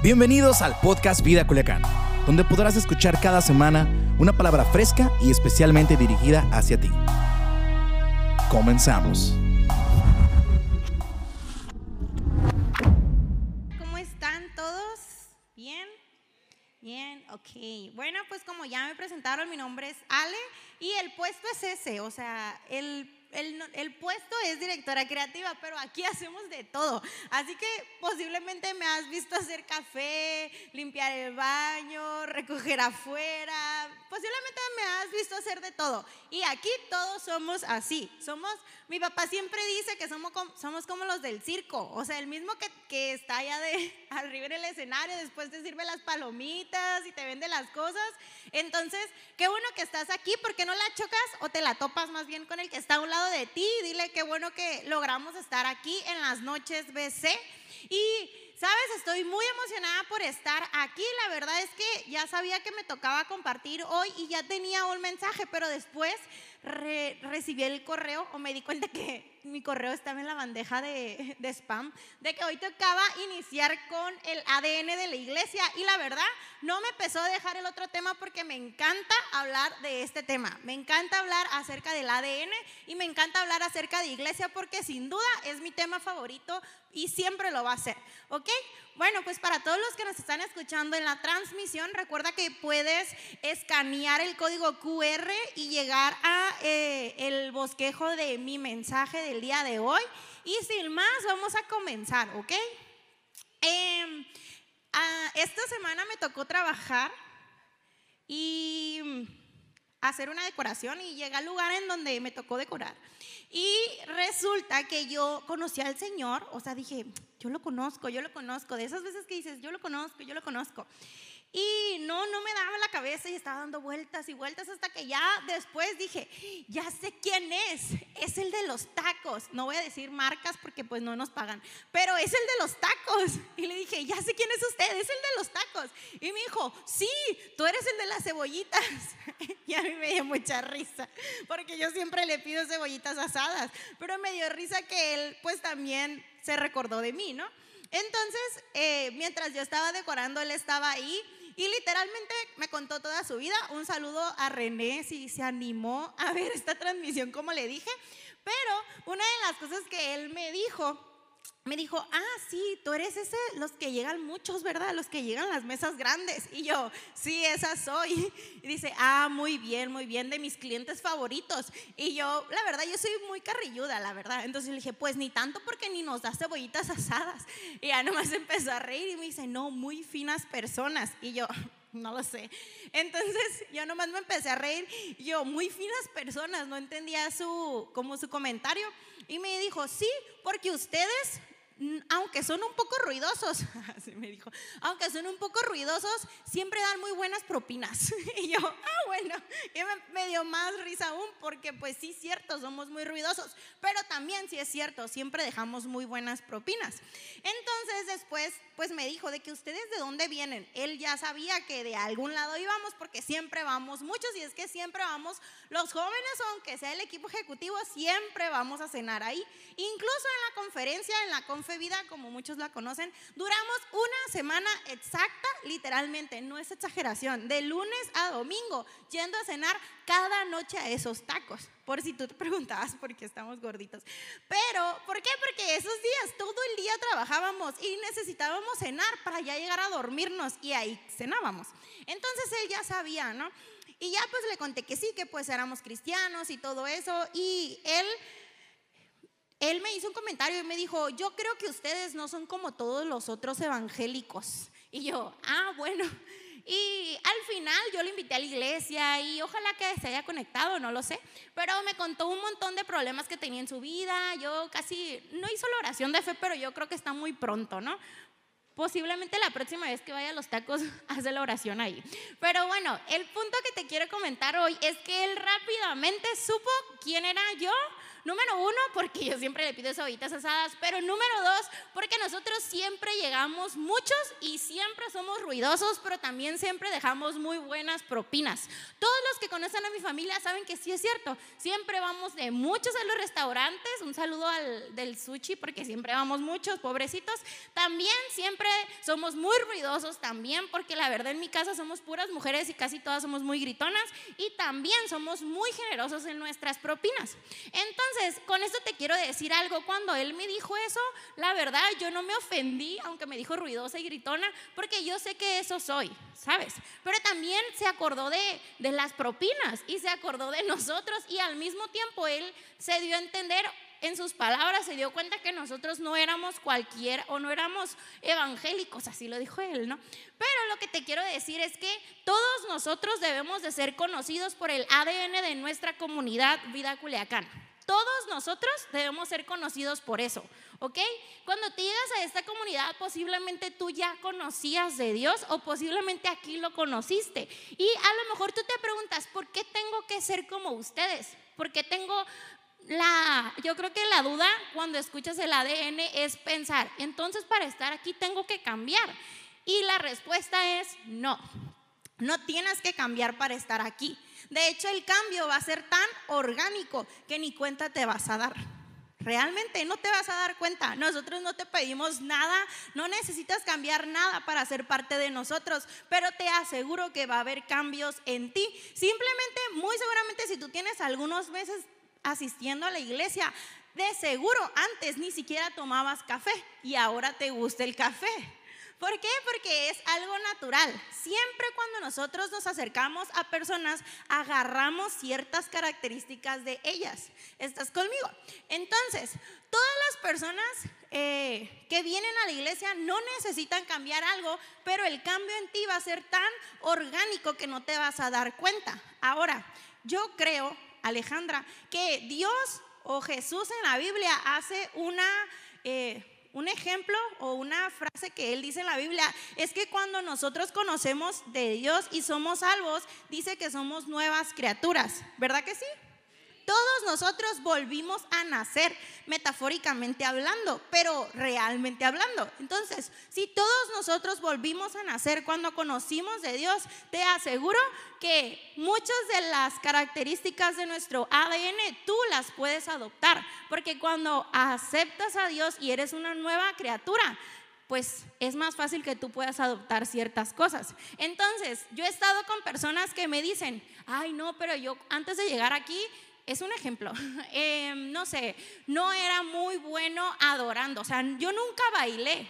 Bienvenidos al podcast Vida Culiacán, donde podrás escuchar cada semana una palabra fresca y especialmente dirigida hacia ti. Comenzamos. ¿Cómo están todos? ¿Bien? Bien, ok. Bueno, pues como ya me presentaron, mi nombre es Ale y el puesto es ese, o sea, el el, el, puesto es directora creativa, pero aquí hacemos de todo. Así que posiblemente me has visto hacer café, limpiar el baño, recoger afuera. Posiblemente me has visto hacer de todo. Y aquí todos somos así. Somos, mi papá siempre dice que somos, somos como los del circo. O sea, el mismo que, que está allá de arriba en el escenario, después te sirve las palomitas y te vende las cosas. Entonces, qué bueno que estás aquí, porque no la chocas o te la topas más bien con el que está a un lado de ti. Dile qué bueno que logramos estar aquí en las noches BC. Y, sabes, estoy muy emocionada por estar aquí. La verdad es que ya sabía que me tocaba compartir hoy y ya tenía un mensaje, pero después recibí el correo o me di cuenta que mi correo estaba en la bandeja de, de, spam, de que hoy tocaba iniciar con el ADN de la iglesia y la verdad no me a dejar el otro tema porque me encanta hablar de este tema, me encanta hablar acerca del ADN y me encanta hablar acerca de iglesia porque sin duda es mi tema favorito y siempre lo va a ser, ¿ok? Bueno, pues para todos los que nos están escuchando en la transmisión, recuerda que puedes escanear el código QR y llegar a eh, el bosquejo de mi mensaje del día de hoy. Y sin más, vamos a comenzar, ¿ok? Em, esta semana me tocó trabajar y hacer una decoración y llegué al lugar en donde me tocó decorar. Y resulta que yo conocí al Señor, o sea, dije, yo lo conozco, yo lo conozco, de esas veces que dices, yo lo conozco, yo lo conozco. Y no, no me daba la cabeza y estaba dando vueltas y vueltas hasta que ya después dije, ya sé quién es, es el de los tacos. No voy a decir marcas porque pues no nos pagan, pero es el de los tacos. Y le dije, ya sé quién es usted, es el de los tacos. Y me dijo, sí, tú eres el de las cebollitas. y a mí me dio mucha risa, porque yo siempre le pido cebollitas asadas, pero me dio risa que él pues también se recordó de mí, ¿no? Entonces, eh, mientras yo estaba decorando, él estaba ahí y literalmente me contó toda su vida. Un saludo a René si se animó a ver esta transmisión, como le dije. Pero una de las cosas que él me dijo me dijo, ah, sí, tú eres ese, los que llegan muchos, ¿verdad? Los que llegan las mesas grandes. Y yo, sí, esa soy. Y dice, ah, muy bien, muy bien, de mis clientes favoritos. Y yo, la verdad, yo soy muy carrilluda, la verdad. Entonces le dije, pues ni tanto porque ni nos da cebollitas asadas. Y ya nomás empezó a reír y me dice, no, muy finas personas. Y yo, no lo sé. Entonces yo nomás me empecé a reír. Yo, muy finas personas, no entendía su, como su comentario. Y me dijo, sí, porque ustedes aunque son un poco ruidosos, así me dijo, aunque son un poco ruidosos, siempre dan muy buenas propinas. Y yo, ah, bueno, y me, dio más risa aún, porque pues sí, cierto, somos muy ruidosos, pero también sí es cierto, siempre dejamos muy buenas propinas. Entonces después, pues me dijo de que ustedes de dónde vienen. Él ya sabía que de algún lado íbamos, porque siempre vamos muchos, y es que siempre vamos, los jóvenes, aunque sea el equipo ejecutivo, siempre vamos a cenar ahí. Incluso en la conferencia, en la conferencia, Vida, como muchos la conocen, duramos una semana exacta, literalmente, no es exageración, de lunes a domingo, yendo a cenar cada noche a esos tacos. Por si tú te preguntabas por qué estamos gorditos. Pero, ¿por qué? Porque esos días, todo el día trabajábamos y necesitábamos cenar para ya llegar a dormirnos y ahí cenábamos. Entonces él ya sabía, ¿no? Y ya pues le conté que sí, que pues éramos cristianos y todo eso. Y él él me hizo un comentario y me dijo, yo creo que ustedes no son como todos los otros evangélicos. Y yo, ah, bueno. Y al final yo lo invité a la iglesia y ojalá que se haya conectado, no lo sé. Pero me contó un montón de problemas que tenía en su vida. Yo casi, no hizo la oración de fe, pero yo creo que está muy pronto, ¿no? Posiblemente la próxima vez que vaya a los tacos hace la oración ahí. Pero bueno, el punto que te quiero comentar hoy es que él rápidamente supo quién era yo Número uno, porque yo siempre le pido cebollitas asadas, pero número dos, porque nosotros siempre llegamos muchos y siempre somos ruidosos, pero también siempre dejamos muy buenas propinas. Todos los que conocen a mi familia saben que sí es cierto. Siempre vamos de muchos a los restaurantes. Un saludo al del sushi, porque siempre vamos muchos, pobrecitos. También siempre somos muy ruidosos, también, porque la verdad en mi casa somos puras mujeres y casi todas somos muy gritonas. Y también somos muy generosos en nuestras propinas. Entonces, con esto te quiero decir algo. Cuando él me dijo eso, la verdad yo no me ofendí, aunque me dijo ruidosa y gritona, porque yo sé que eso soy, ¿sabes? Pero también se acordó de, las propinas y se acordó de nosotros y al mismo tiempo él se dio a entender en sus palabras se dio cuenta que nosotros no éramos cualquier o no éramos evangélicos, así lo dijo él, ¿no? Pero lo que te quiero decir es que todos nosotros debemos de ser conocidos por el ADN de nuestra comunidad Vida Culiacán. Todos nosotros debemos ser conocidos por eso, ¿ok? Cuando te llegas a esta comunidad, posiblemente tú ya conocías de Dios o posiblemente aquí lo conociste. Y a lo mejor tú te preguntas, ¿por qué tengo que ser como ustedes? ¿Por qué tengo la, yo creo que la duda cuando escuchas el ADN es pensar, entonces para estar aquí tengo que cambiar. Y la respuesta es no, no tienes que cambiar para estar aquí. De hecho, el cambio va a ser tan orgánico que ni cuenta te vas a dar. Realmente no te vas a dar cuenta. Nosotros no te pedimos nada, no necesitas cambiar nada para ser parte de nosotros, pero te aseguro que va a haber cambios en ti. Simplemente, muy seguramente, si tú tienes algunos meses asistiendo a la iglesia, de seguro antes ni siquiera tomabas café y ahora te gusta el café. ¿Por qué? Porque es algo natural. Siempre cuando nosotros nos acercamos a personas, agarramos ciertas características de ellas. ¿Estás conmigo? Entonces, todas las personas eh, que vienen a la iglesia no necesitan cambiar algo, pero el cambio en ti va a ser tan orgánico que no te vas a dar cuenta. Ahora, yo creo Alejandra, que Dios o Jesús en la Biblia hace una... Eh, un ejemplo o una frase que él dice en la Biblia es que cuando nosotros conocemos de Dios y somos salvos, dice que somos nuevas criaturas. ¿Verdad que sí? Todos nosotros volvimos a nacer, metafóricamente hablando, pero realmente hablando. Entonces, si todos nosotros volvimos a nacer cuando conocimos de Dios, te aseguro que muchas de las características de nuestro ADN tú las puedes adoptar, porque cuando aceptas a Dios y eres una nueva criatura, pues es más fácil que tú puedas adoptar ciertas cosas. Entonces, yo he estado con personas que me dicen, ay no, pero yo antes de llegar aquí es un ejemplo, em, no sé, no era muy bueno adorando, o sea, yo nunca bailé.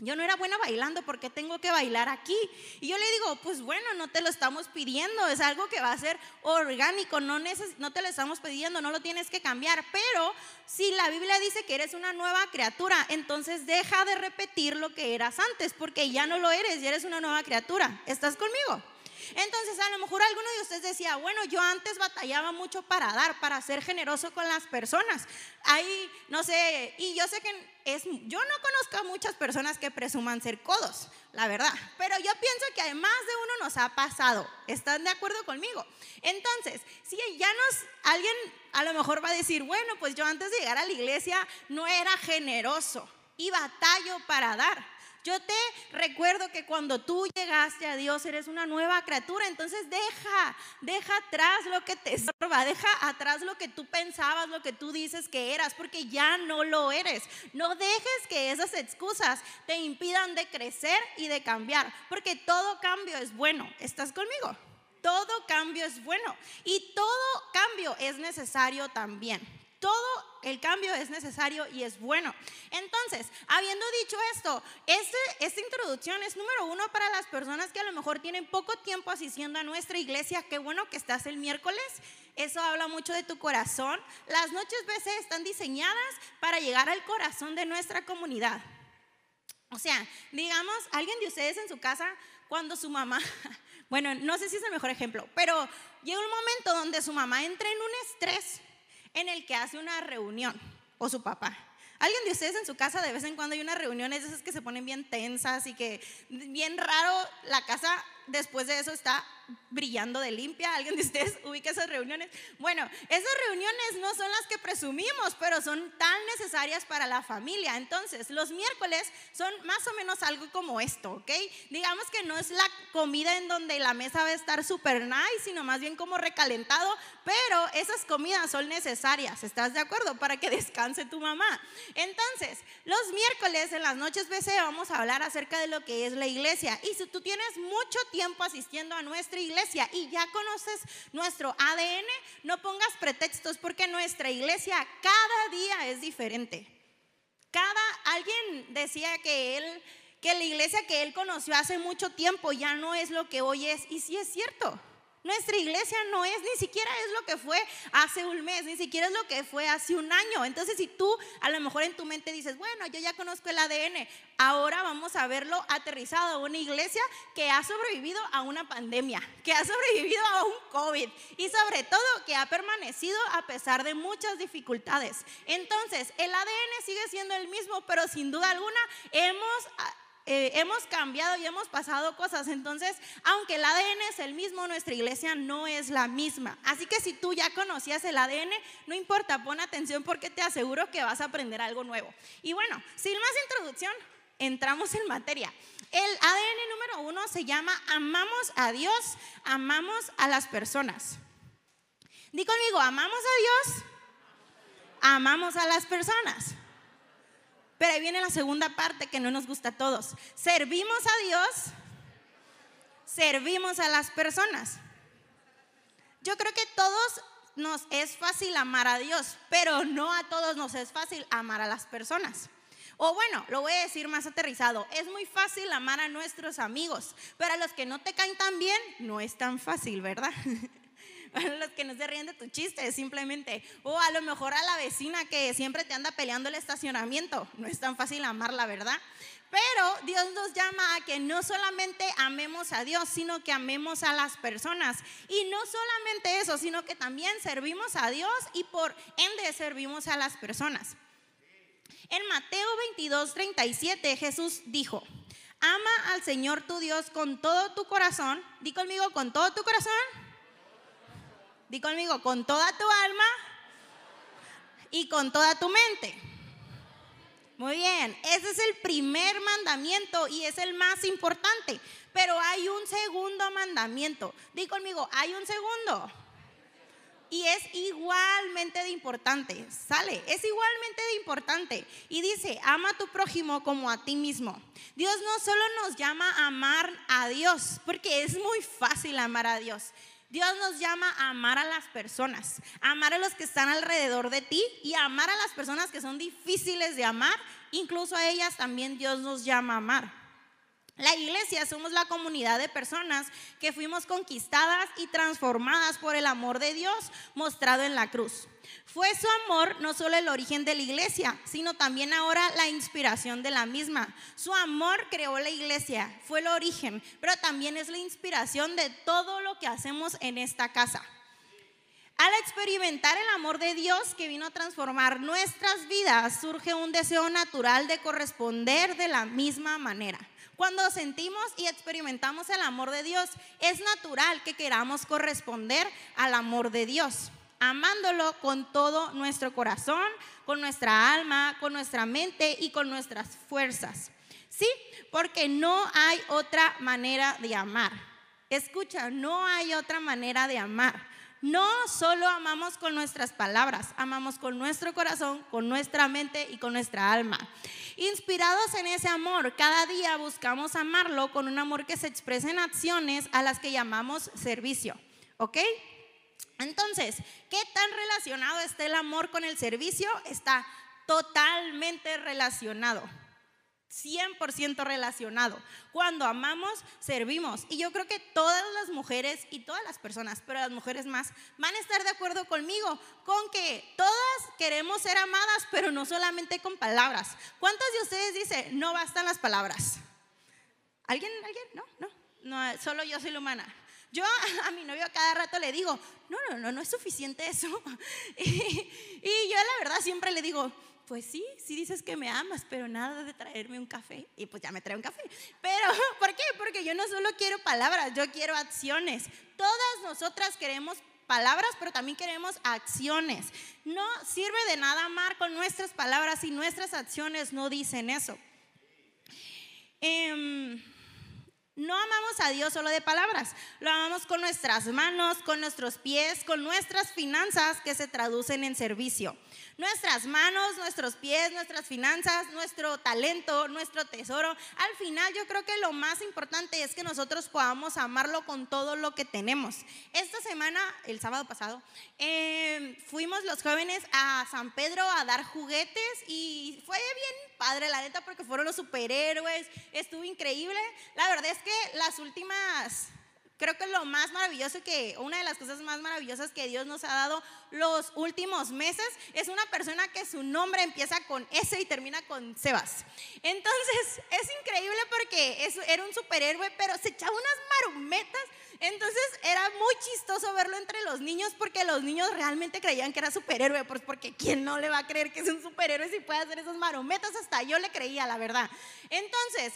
Yo no era buena bailando, porque tengo que bailar aquí? Y yo le digo, pues bueno, no te lo estamos pidiendo, es algo que va a ser orgánico, no, no te lo estamos pidiendo, no lo tienes que cambiar. Pero si la Biblia dice que eres una nueva criatura, entonces deja de repetir lo que eras antes, porque ya no lo eres, ya eres una nueva criatura. ¿Estás conmigo? Entonces, a lo mejor alguno de ustedes decía, bueno, yo antes batallaba mucho para dar, para ser generoso con las personas. Ahí, no sé, y yo sé que es, yo no conozco a muchas personas que presuman ser codos, la verdad, pero yo pienso que además de uno nos ha pasado. ¿Están de acuerdo conmigo? Entonces, si ya nos, alguien a lo mejor va a decir, bueno, pues yo antes de llegar a la iglesia no era generoso y batallo para dar. Yo te recuerdo que cuando tú llegaste a Dios eres una nueva criatura, entonces deja, deja atrás lo que te estorba, deja atrás lo que tú pensabas, lo que tú dices que eras, porque ya no lo eres. No dejes que esas excusas te impidan de crecer y de cambiar, porque todo cambio es bueno. ¿Estás conmigo? Todo cambio es bueno y todo cambio es necesario también. Todo el cambio es necesario y es bueno. Entonces, habiendo dicho esto, este, esta introducción es número uno para las personas que a lo mejor tienen poco tiempo asistiendo a nuestra iglesia. Qué bueno que estás el miércoles. Eso habla mucho de tu corazón. Las noches BC están diseñadas para llegar al corazón de nuestra comunidad. O sea, digamos, alguien de ustedes en su casa, cuando su mamá, bueno, no sé si es el mejor ejemplo, pero llega un momento donde su mamá entra en un estrés en el que hace una reunión, o su papá. ¿Alguien de ustedes en su casa de vez en cuando hay una reunión, esas que se ponen bien tensas y que bien raro la casa después de eso está brillando de limpia. ¿Alguien de ustedes ubica esas reuniones? Bueno, esas reuniones no son las que presumimos, pero son tan necesarias para la familia. Entonces, los miércoles son más o menos algo como esto, ¿ok? Digamos que no es la comida en donde la mesa va a estar súper nice, sino más bien como recalentado, pero esas comidas son necesarias, ¿estás de acuerdo? Para que descanse tu mamá. Entonces, los miércoles en las noches BC vamos a hablar acerca de lo que es la iglesia. Y si tú tienes mucho tiempo asistiendo a nuestra iglesia y ya conoces nuestro ADN, no pongas pretextos porque nuestra iglesia cada día es diferente. Cada alguien decía que él que la iglesia que él conoció hace mucho tiempo ya no es lo que hoy es y sí es cierto. Nuestra iglesia no es, ni siquiera es lo que fue hace un mes, ni siquiera es lo que fue hace un año. Entonces, si tú a lo mejor en tu mente dices, bueno, yo ya conozco el ADN, ahora vamos a verlo aterrizado a una iglesia que ha sobrevivido a una pandemia, que ha sobrevivido a un COVID y sobre todo que ha permanecido a pesar de muchas dificultades. Entonces, el ADN sigue siendo el mismo, pero sin duda alguna hemos eh, hemos cambiado y hemos pasado cosas. Entonces, aunque el ADN es el mismo, nuestra iglesia no es la misma. Así que si tú ya conocías el ADN, no importa, pon atención porque te aseguro que vas a aprender algo nuevo. Y bueno, sin más introducción, entramos en materia. El ADN número uno se llama amamos a Dios, amamos a las personas. Di conmigo, amamos a Dios, amamos a las personas. Pero ahí viene la segunda parte que no nos gusta a todos. Servimos a Dios, servimos a las personas. Yo creo que todos nos es fácil amar a Dios, pero no a todos nos es fácil amar a las personas. O bueno, lo voy a decir más aterrizado, es muy fácil amar a nuestros amigos, pero a los que no te caen tan bien, no es tan fácil, ¿verdad? los que no se ríen de tu chiste, simplemente. O a lo mejor a la vecina que siempre te anda peleando el estacionamiento. No es tan fácil amarla, ¿verdad? Pero Dios nos llama a que no solamente amemos a Dios, sino que amemos a las personas. Y no solamente eso, sino que también servimos a Dios y por ende servimos a las personas. En Mateo 22, 37 Jesús dijo, ama al Señor tu Dios con todo tu corazón. Di conmigo, con todo tu corazón Di conmigo, con toda tu alma y con toda tu mente. Muy bien, ese es el primer mandamiento y es el más importante. Pero hay un segundo mandamiento. Di conmigo, hay un segundo. Y es igualmente de importante. Sale, es igualmente de importante. Y dice, ama a tu prójimo como a ti mismo. Dios no solo nos llama a amar a Dios, porque es muy fácil amar a Dios. Dios nos llama a amar a las personas, a amar a los que están alrededor de ti y a amar a las personas que son difíciles de amar. Incluso a ellas también Dios nos llama a amar. La iglesia somos la comunidad de personas que fuimos conquistadas y transformadas por el amor de Dios mostrado en la cruz. Fue su amor no solo el origen de la iglesia, sino también ahora la inspiración de la misma. Su amor creó la iglesia, fue el origen, pero también es la inspiración de todo lo que hacemos en esta casa. Al experimentar el amor de Dios que vino a transformar nuestras vidas, surge un deseo natural de corresponder de la misma manera. Cuando sentimos y experimentamos el amor de Dios, es natural que queramos corresponder al amor de Dios, amándolo con todo nuestro corazón, con nuestra alma, con nuestra mente y con nuestras fuerzas. Sí, porque no hay otra manera de amar. Escucha, no hay otra manera de amar. No solo amamos con nuestras palabras, amamos con nuestro corazón, con nuestra mente y con nuestra alma. Inspirados en ese amor, cada día buscamos amarlo con un amor que se expresa en acciones a las que llamamos servicio. ¿Ok? Entonces, ¿qué tan relacionado está el amor con el servicio? Está totalmente relacionado. 100% relacionado. Cuando amamos, servimos. Y yo creo que todas las mujeres y todas las personas, pero las mujeres más, van a estar de acuerdo conmigo con que todas queremos ser amadas, pero no solamente con palabras. ¿Cuántas de ustedes dicen, no bastan las palabras? ¿Alguien? ¿Alguien? No, no. No, solo yo soy la humana. Yo a, mi novio cada rato le digo, no, no, no, no es suficiente eso. y yo la verdad siempre le digo, pues sí, sí dices que me amas, pero nada de traerme un café. Y pues ya me trae un café. Pero, ¿por qué? Porque yo no solo quiero palabras, yo quiero acciones. Todas nosotras queremos palabras, pero también queremos acciones. No sirve de nada amar con nuestras palabras si nuestras acciones no dicen eso. Em, no amamos a Dios solo de palabras, lo amamos con nuestras manos, con nuestros pies, con nuestras finanzas que se traducen en servicio nuestras manos, nuestros pies, nuestras finanzas, nuestro talento, nuestro tesoro. Al final yo creo que lo más importante es que nosotros podamos amarlo con todo lo que tenemos. Esta semana, el sábado pasado, em, fuimos los jóvenes a San Pedro a dar juguetes y fue bien padre, la neta, porque fueron los superhéroes, estuvo increíble. La verdad es que las últimas Creo que lo más maravilloso que, una de las cosas más maravillosas que Dios nos ha dado los últimos meses es una persona que su nombre empieza con S y termina con Sebas. Entonces, es increíble porque era un superhéroe, pero se echaba unas marumetas. Entonces, era muy chistoso verlo entre los niños porque los niños realmente creían que era superhéroe, pues porque ¿quién no le va a creer que es un superhéroe si puede hacer esas marumetas? Hasta yo le creía, la verdad. Entonces,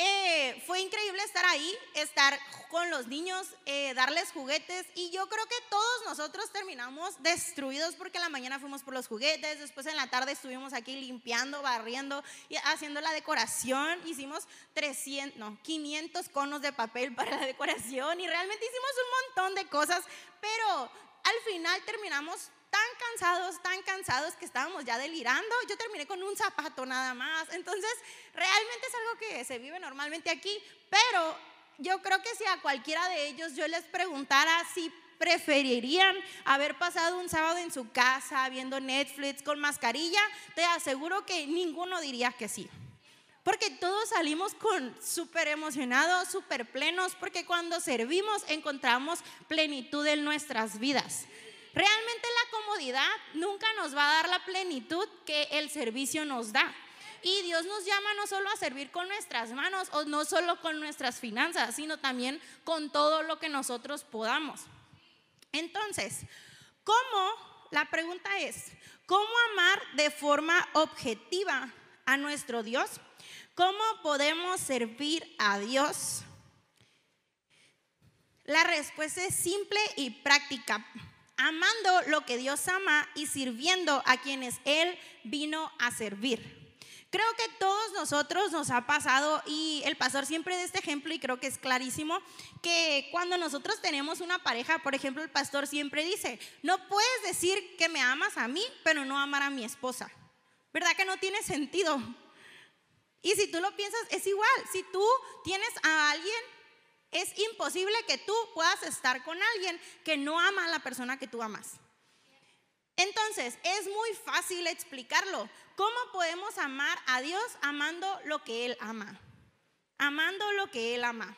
eh, fue increíble estar ahí, estar con los niños, eh, darles juguetes y yo creo que todos nosotros terminamos destruidos porque en la mañana fuimos por los juguetes, después en la tarde estuvimos aquí limpiando, barriendo y haciendo la decoración, hicimos 300, no, 500 conos de papel para la decoración y realmente hicimos un montón de cosas, pero al final terminamos tan cansados, tan cansados que estábamos ya delirando. Yo terminé con un zapato nada más. Entonces, realmente es algo que se vive normalmente aquí, pero yo creo que si a cualquiera de ellos yo les preguntara si preferirían haber pasado un sábado en su casa viendo Netflix con mascarilla, te aseguro que ninguno diría que sí. Porque todos salimos con súper emocionados, súper plenos, porque cuando servimos encontramos plenitud en nuestras vidas. Realmente la comodidad nunca nos va a dar la plenitud que el servicio nos da. Y Dios nos llama no solo a servir con nuestras manos o no solo con nuestras finanzas, sino también con todo lo que nosotros podamos. Entonces, ¿cómo? La pregunta es, ¿cómo amar de forma objetiva a nuestro Dios? ¿Cómo podemos servir a Dios? La respuesta es simple y práctica amando lo que Dios ama y sirviendo a quienes Él vino a servir. Creo que todos nosotros nos ha pasado y el pastor siempre da este ejemplo y creo que es clarísimo que cuando nosotros tenemos una pareja, por ejemplo, el pastor siempre dice, no puedes decir que me amas a mí, pero no amar a mi esposa. ¿Verdad que no tiene sentido? Y si tú lo piensas, es igual. Si tú tienes a alguien es imposible que tú puedas estar con alguien que no ama a la persona que tú amas. Entonces, es muy fácil explicarlo. ¿Cómo podemos amar a Dios amando lo que Él ama? Amando lo que Él ama.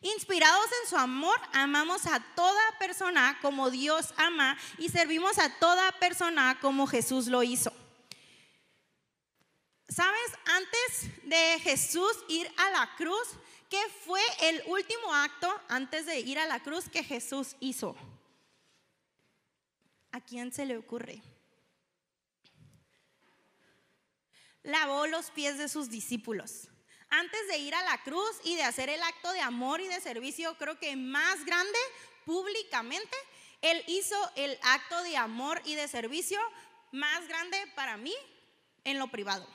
Inspirados en su amor, amamos a toda persona como Dios ama y servimos a toda persona como Jesús lo hizo. ¿Sabes? Antes de Jesús ir a la cruz, ¿Qué fue el último acto antes de ir a la cruz que Jesús hizo? ¿A quién se le ocurre? Lavó los pies de sus discípulos. Antes de ir a la cruz y de hacer el acto de amor y de servicio, creo que más grande públicamente, Él hizo el acto de amor y de servicio más grande para mí en lo privado.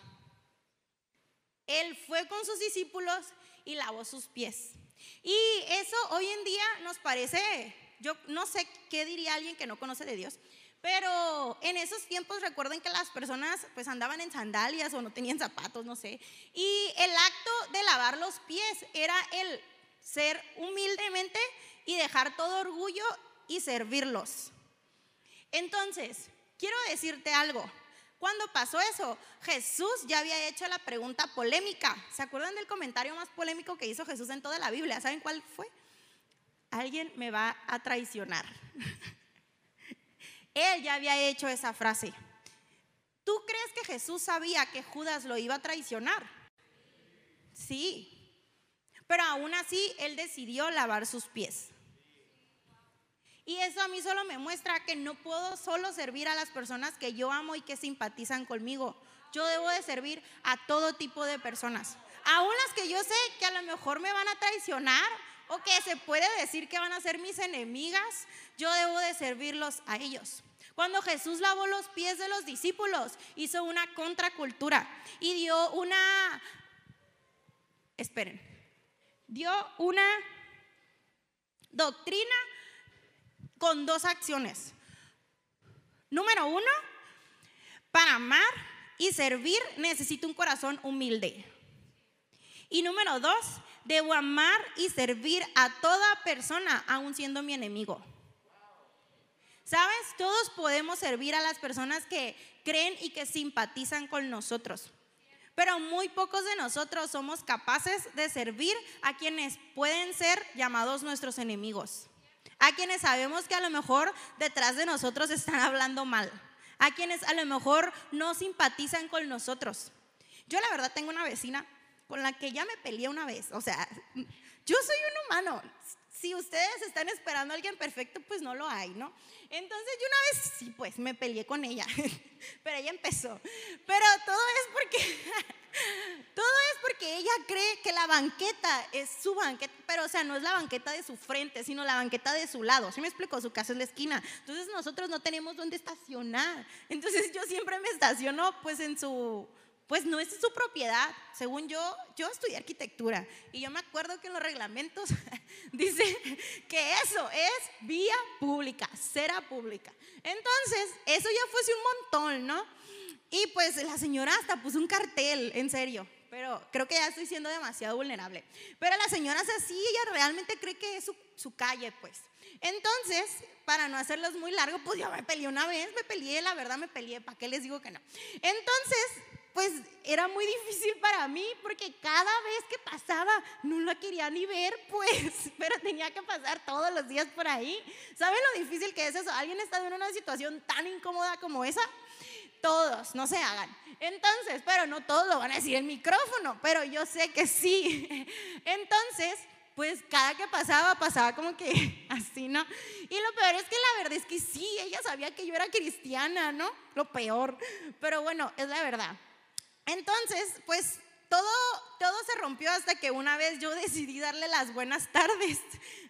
Él fue con sus discípulos y lavó sus pies. Y eso hoy en día nos parece, yo no sé qué diría alguien que no conoce de Dios, pero en esos tiempos recuerden que las personas pues andaban en sandalias o no tenían zapatos, no sé. Y el acto de lavar los pies era el ser humildemente y dejar todo orgullo y servirlos. Entonces, quiero decirte algo. Cuando pasó eso, Jesús ya había hecho la pregunta polémica. ¿Se acuerdan del comentario más polémico que hizo Jesús en toda la Biblia? ¿Saben cuál fue? Alguien me va a traicionar. Él ya había hecho esa frase. ¿Tú crees que Jesús sabía que Judas lo iba a traicionar? Sí. Pero aún así, él decidió lavar sus pies. Y eso a mí solo me muestra que no puedo solo servir a las personas que yo amo y que simpatizan conmigo. Yo debo de servir a todo tipo de personas, aún las que yo sé que a lo mejor me van a traicionar o que se puede decir que van a ser mis enemigas, yo debo de servirlos a ellos. Cuando Jesús lavó los pies de los discípulos, hizo una contracultura y dio una, esperen, dio una doctrina con dos acciones. Número uno, para amar y servir necesito un corazón humilde. Y número dos, debo amar y servir a toda persona, aun siendo mi enemigo. ¿Sabes? Todos podemos servir a las personas que creen y que simpatizan con nosotros. Pero muy pocos de nosotros somos capaces de servir a quienes pueden ser llamados nuestros enemigos. A quienes sabemos que a lo mejor detrás de nosotros están hablando mal. A quienes a lo mejor no simpatizan con nosotros. Yo la verdad tengo una vecina con la que ya me peleé una vez. O sea, yo soy un humano. Si ustedes están esperando a alguien perfecto, pues no lo hay, ¿no? Entonces yo una vez, sí, pues me peleé con ella, pero ella empezó. Pero todo es porque, todo es porque ella cree que la banqueta es su banqueta, pero o sea, no es la banqueta de su frente, sino la banqueta de su lado. ¿Sí me explico? Su casa es la esquina. Entonces nosotros no tenemos dónde estacionar. Entonces yo siempre me estaciono pues en su pues no es su propiedad. Según yo, yo estudié arquitectura y yo me acuerdo que en los reglamentos dice que eso es vía pública, cera pública. Entonces, eso ya fuese un montón, ¿no? Y pues la señora hasta puso un cartel, en serio, pero creo que ya estoy siendo demasiado vulnerable. Pero la señora es así, ella realmente cree que es su, su calle, pues. Entonces, para no hacerlos muy largos, pues yo me peleé una vez, me peleé, la verdad me peleé, ¿para qué les digo que no? Entonces, pues era muy difícil para mí porque cada vez que pasaba no la quería ni ver, pues, pero tenía que pasar todos los días por ahí. ¿Saben lo difícil que es eso? ¿Alguien está en una situación tan incómoda como esa? Todos, no se hagan. Entonces, pero no todos lo van a decir en micrófono, pero yo sé que sí. Entonces, pues cada que pasaba, pasaba como que así, ¿no? Y lo peor es que la verdad es que sí, ella sabía que yo era cristiana, ¿no? Lo peor. Pero bueno, es la verdad. Entonces, pues todo, todo se rompió hasta que una vez yo decidí darle las buenas tardes.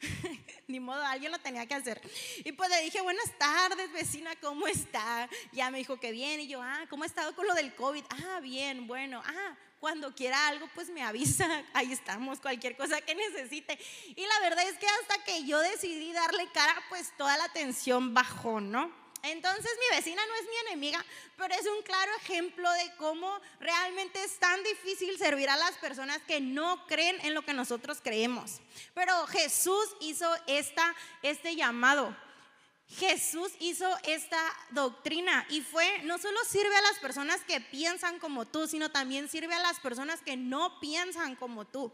Ni modo, alguien lo tenía que hacer. Y pues le dije, buenas tardes, vecina, ¿cómo está? Ya me dijo que bien. Y yo, ah, ¿cómo ha estado con lo del COVID? Ah, bien, bueno. Ah, cuando quiera algo, pues me avisa. Ahí estamos, cualquier cosa que necesite. Y la verdad es que hasta que yo decidí darle cara, pues toda la atención bajó, ¿no? Entonces mi vecina no es mi enemiga, pero es un claro ejemplo de cómo realmente es tan difícil servir a las personas que no creen en lo que nosotros creemos. Pero Jesús hizo esta, este llamado. Jesús hizo esta doctrina y fue, no solo sirve a las personas que piensan como tú, sino también sirve a las personas que no piensan como tú.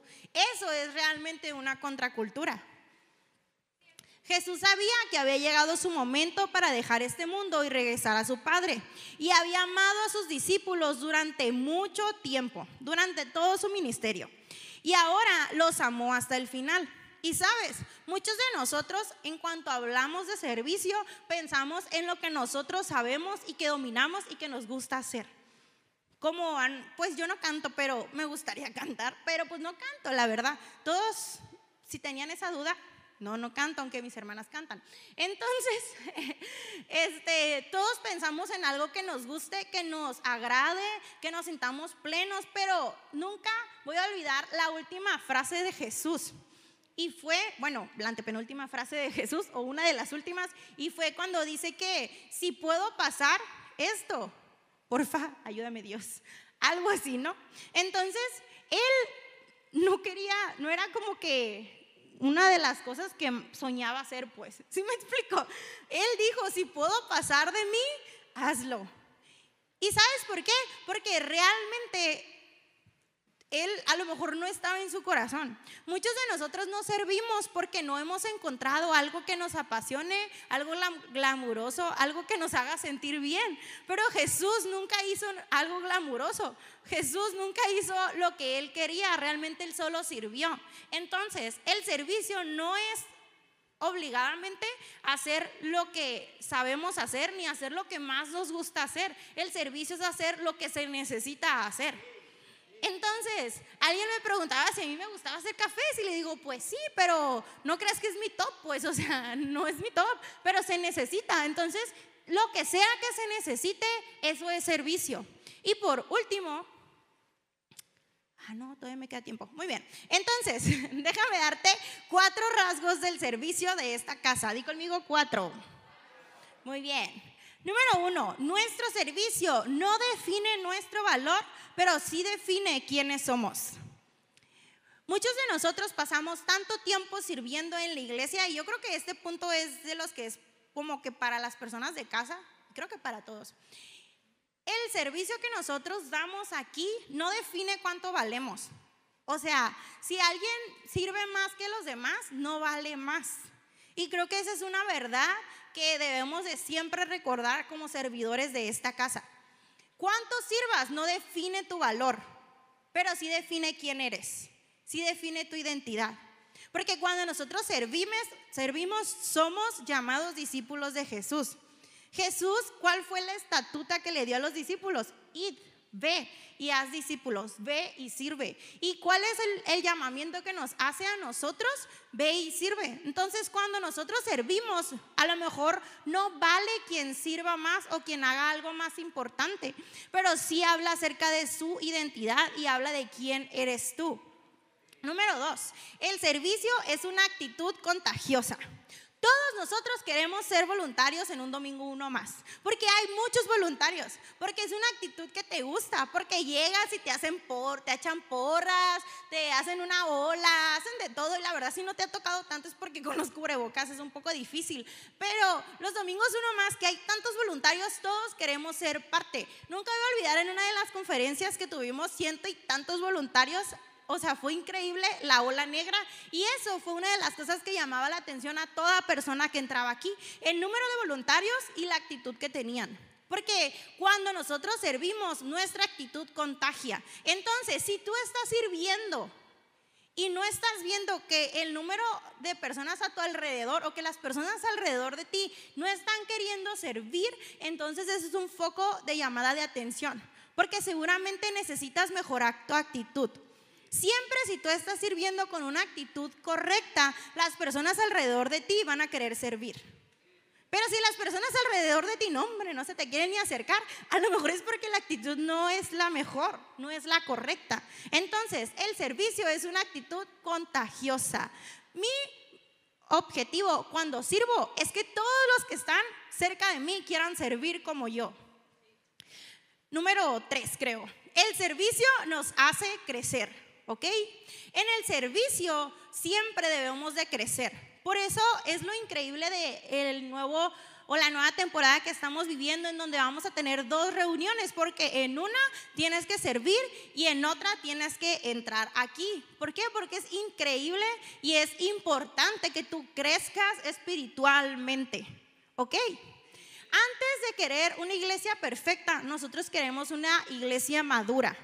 Eso es realmente una contracultura. Jesús sabía que había llegado su momento para dejar este mundo y regresar a su Padre. Y había amado a sus discípulos durante mucho tiempo, durante todo su ministerio. Y ahora los amó hasta el final. Y sabes, muchos de nosotros en cuanto hablamos de servicio, pensamos en lo que nosotros sabemos y que dominamos y que nos gusta hacer. Como, pues yo no canto, pero me gustaría cantar, pero pues no canto, la verdad. Todos, si tenían esa duda, no, no canto, aunque mis hermanas cantan. Entonces, este, todos pensamos en algo que nos guste, que nos agrade, que nos sintamos plenos, pero nunca voy a olvidar la última frase de Jesús. Y fue, bueno, la antepenúltima frase de Jesús, o una de las últimas, y fue cuando dice que si puedo pasar esto, porfa, ayúdame Dios. Algo así, ¿no? Entonces, él no quería, no era como que una de las cosas que soñaba hacer, pues. ¿Sí me explico? Él dijo, si puedo pasar de mí, hazlo. ¿Y sabes por qué? Porque realmente él a lo mejor no estaba en su corazón. Muchos de nosotros no servimos porque no hemos encontrado algo que nos apasione, algo glamuroso, algo que nos haga sentir bien. Pero Jesús nunca hizo algo glamuroso. Jesús nunca hizo lo que él quería, realmente él solo sirvió. Entonces, el servicio no es obligadamente hacer lo que sabemos hacer ni hacer lo que más nos gusta hacer. El servicio es hacer lo que se necesita hacer. Entonces, alguien me preguntaba si a mí me gustaba hacer cafés y le digo, pues sí, pero no creas que es mi top, pues, o sea, no es mi top, pero se necesita. Entonces, lo que sea que se necesite, eso es servicio. Y por último, ah, no, todavía me queda tiempo. Muy bien. Entonces, déjame darte cuatro rasgos del servicio de esta casa. Di conmigo cuatro. Muy bien. Número uno, nuestro servicio no define nuestro valor, pero sí define quiénes somos. Muchos de nosotros pasamos tanto tiempo sirviendo en la iglesia y yo creo que este punto es de los que es como que para las personas de casa, creo que para todos. El servicio que nosotros damos aquí no define cuánto valemos. O sea, si alguien sirve más que los demás, no vale más. Y creo que esa es una verdad que debemos de siempre recordar como servidores de esta casa. Cuánto sirvas no define tu valor, pero sí define quién eres, sí define tu identidad. Porque cuando nosotros servimos, servimos somos llamados discípulos de Jesús. Jesús, ¿cuál fue la estatuta que le dio a los discípulos? Id, ve y haz discípulos, ve y sirve. ¿Y cuál es el, el, llamamiento que nos hace a nosotros? Ve y sirve. Entonces cuando nosotros servimos, a lo mejor no vale quien sirva más o quien haga algo más importante, pero sí habla acerca de su identidad y habla de quién eres tú. Número dos, el servicio es una actitud contagiosa. Todos nosotros queremos ser voluntarios en un domingo uno más, porque hay muchos voluntarios, porque es una actitud que te gusta, porque llegas y te hacen por, te echan porras, te hacen una ola, hacen de todo y la verdad si no te ha tocado tanto es porque con los cubrebocas es un poco difícil, pero los domingos uno más que hay tantos voluntarios, todos queremos ser parte. Nunca voy a olvidar en una de las conferencias que tuvimos ciento y tantos voluntarios, o sea, fue increíble la ola negra y eso fue una de las cosas que llamaba la atención a toda persona que entraba aquí, el número de voluntarios y la actitud que tenían. Porque cuando nosotros servimos, nuestra actitud contagia. Entonces, si tú estás sirviendo y no estás viendo que el número de personas a tu alrededor o que las personas alrededor de ti no están queriendo servir, entonces ese es un foco de llamada de atención. Porque seguramente necesitas mejorar tu actitud. Siempre si tú estás sirviendo con una actitud correcta, las personas alrededor de ti van a querer servir. Pero si las personas alrededor de ti, no, hombre, no se te quieren ni acercar, a lo mejor es porque la actitud no es la mejor, no es la correcta. Entonces, el servicio es una actitud contagiosa. Mi objetivo cuando sirvo es que todos los que están cerca de mí quieran servir como yo. Número tres, creo. El servicio nos hace crecer. ¿Ok? En el servicio siempre debemos de crecer. Por eso es lo increíble de el nuevo o la nueva temporada que estamos viviendo en donde vamos a tener dos reuniones, porque en una tienes que servir y en otra tienes que entrar aquí. ¿Por qué? Porque es increíble y es importante que tú crezcas espiritualmente, ¿ok? Antes de querer una iglesia perfecta, nosotros queremos una iglesia madura.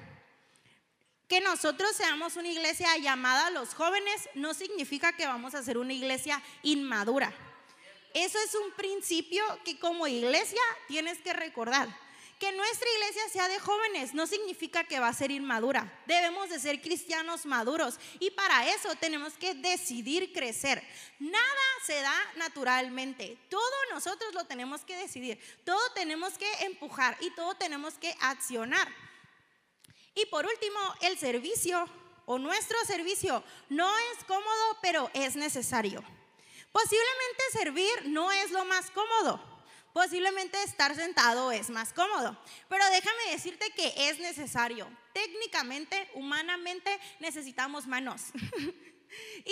Que nosotros seamos una iglesia llamada a los jóvenes no significa que vamos a ser una iglesia inmadura. Eso es un principio que como iglesia tienes que recordar. Que nuestra iglesia sea de jóvenes no significa que va a ser inmadura. Debemos de ser cristianos maduros y para eso tenemos que decidir crecer. Nada se da naturalmente. Todo nosotros lo tenemos que decidir. Todo tenemos que empujar y todo tenemos que accionar. Y por último, el servicio o nuestro servicio no es cómodo, pero es necesario. Posiblemente servir no es lo más cómodo. Posiblemente estar sentado es más cómodo. Pero déjame decirte que es necesario. Técnicamente, humanamente, necesitamos manos.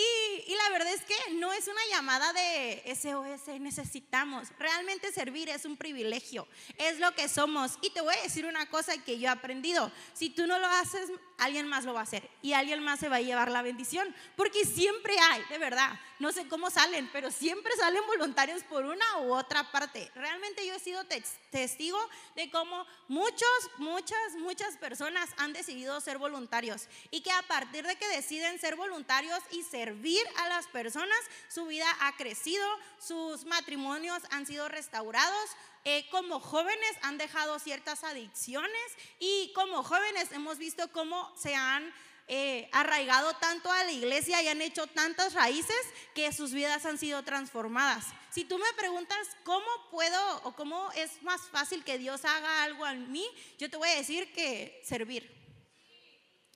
Y, la verdad es que no es una llamada de SOS, necesitamos. Realmente servir es un privilegio, es lo que somos. Y te voy a decir una cosa que yo he aprendido. Si tú no lo haces, alguien más lo va a hacer y alguien más se va a llevar la bendición. Porque siempre hay, de verdad, no sé cómo salen, pero siempre salen voluntarios por una u otra parte. Realmente yo he sido testigo de cómo muchos, muchas, muchas personas han decidido ser voluntarios y que a partir de que deciden ser voluntarios y servir a las personas, su vida ha crecido, sus matrimonios han sido restaurados, eh, como jóvenes han dejado ciertas adicciones y como jóvenes hemos visto cómo se han eh, arraigado tanto a la iglesia y han hecho tantas raíces que sus vidas han sido transformadas. Si tú me preguntas cómo puedo o cómo es más fácil que Dios haga algo en mí, yo te voy a decir que servir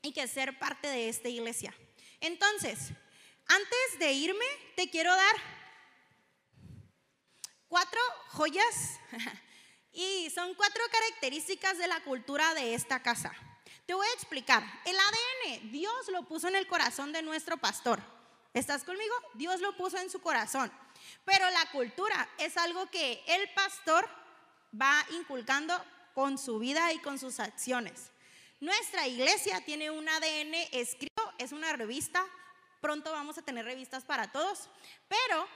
y que ser parte de esta iglesia. Entonces, antes de irme, te quiero dar cuatro joyas y son cuatro características de la cultura de esta casa. Te voy a explicar. El ADN, Dios lo puso en el corazón de nuestro pastor. ¿Estás conmigo? Dios lo puso en su corazón. Pero la cultura es algo que el pastor va inculcando con su vida y con sus acciones. Nuestra iglesia tiene un ADN escrito, es una revista. Pronto vamos a tener revistas para todos. Pero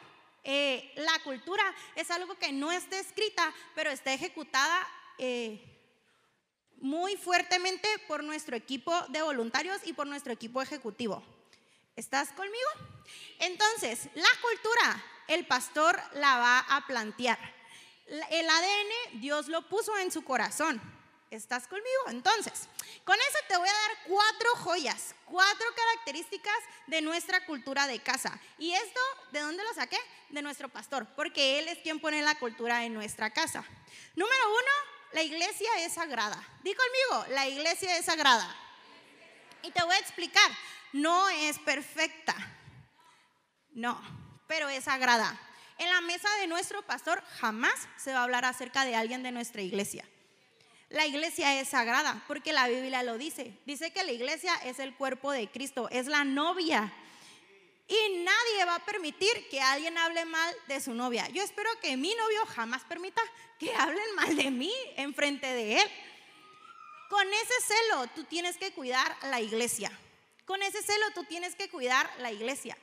eh, la cultura es algo que no está escrita, pero está ejecutada. Eh, muy fuertemente por nuestro equipo de voluntarios y por nuestro equipo ejecutivo. ¿Estás conmigo? Entonces, la cultura, el pastor la va a plantear. El ADN, Dios lo puso en su corazón. ¿Estás conmigo? Entonces, con eso te voy a dar cuatro joyas, cuatro características de nuestra cultura de casa. ¿Y esto de dónde lo saqué? De nuestro pastor, porque él es quien pone la cultura en nuestra casa. Número uno, la iglesia es sagrada. Di conmigo, la iglesia es sagrada. Y te voy a explicar, no es perfecta. No, pero es sagrada. En la mesa de nuestro pastor jamás se va a hablar acerca de alguien de nuestra iglesia. La iglesia es sagrada porque la Biblia lo dice. Dice que la iglesia es el cuerpo de Cristo, es la novia y nadie va a permitir que alguien hable mal de su novia. Yo espero que mi novio jamás permita que hablen mal de mí en frente de él. Con ese celo tú tienes que cuidar la iglesia. Con ese celo tú tienes que cuidar la iglesia.